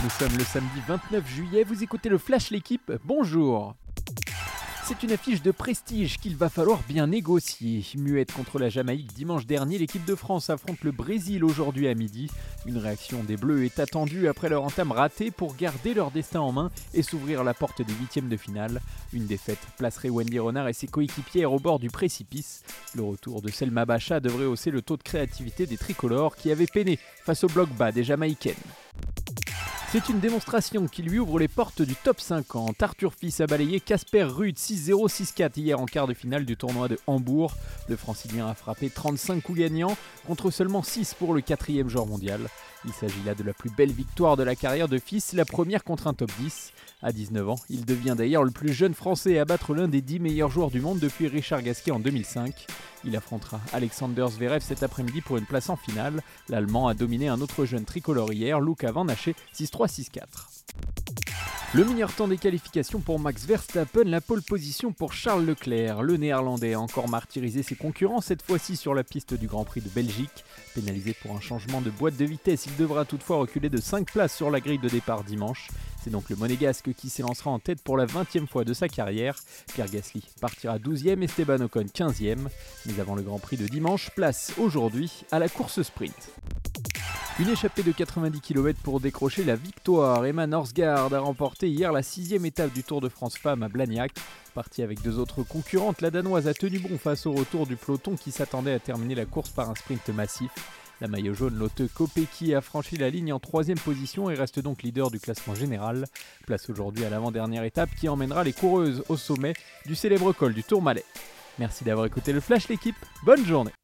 Nous sommes le samedi 29 juillet, vous écoutez le Flash L'équipe, bonjour c'est une affiche de prestige qu'il va falloir bien négocier. Muette contre la Jamaïque dimanche dernier, l'équipe de France affronte le Brésil aujourd'hui à midi. Une réaction des Bleus est attendue après leur entame ratée pour garder leur destin en main et s'ouvrir la porte des huitièmes de finale. Une défaite placerait Wendy Renard et ses coéquipières au bord du précipice. Le retour de Selma Bacha devrait hausser le taux de créativité des tricolores qui avaient peiné face au bloc bas des Jamaïcaines. C'est une démonstration qui lui ouvre les portes du top 50. Arthur Fils a balayé Casper Ruud 6-0, 6-4 hier en quart de finale du tournoi de Hambourg. Le francilien a frappé 35 coups gagnants contre seulement 6 pour le quatrième joueur mondial. Il s'agit là de la plus belle victoire de la carrière de Fils, la première contre un top 10. À 19 ans, il devient d'ailleurs le plus jeune français à battre l'un des 10 meilleurs joueurs du monde depuis Richard Gasquet en 2005. Il affrontera Alexander Zverev cet après-midi pour une place en finale. L'Allemand a dominé un autre jeune tricolore hier, Luca Van Haché, 6-3-6-4. Le meilleur temps des qualifications pour Max Verstappen, la pole position pour Charles Leclerc. Le néerlandais a encore martyrisé ses concurrents, cette fois-ci sur la piste du Grand Prix de Belgique. Pénalisé pour un changement de boîte de vitesse, il devra toutefois reculer de 5 places sur la grille de départ dimanche. C'est donc le monégasque qui s'élancera en tête pour la 20e fois de sa carrière. Pierre Gasly partira 12e, Esteban Ocon 15e. Mais avant le Grand Prix de dimanche, place aujourd'hui à la course sprint. Une échappée de 90 km pour décrocher la victoire. Emma Norsgaard a remporté hier la sixième étape du Tour de France Femmes à Blagnac. Partie avec deux autres concurrentes, la Danoise a tenu bon face au retour du peloton qui s'attendait à terminer la course par un sprint massif. La maillot jaune Lotte Kopecky a franchi la ligne en troisième position et reste donc leader du classement général. Place aujourd'hui à l'avant-dernière étape qui emmènera les coureuses au sommet du célèbre col du Tourmalet. Merci d'avoir écouté le Flash l'équipe, bonne journée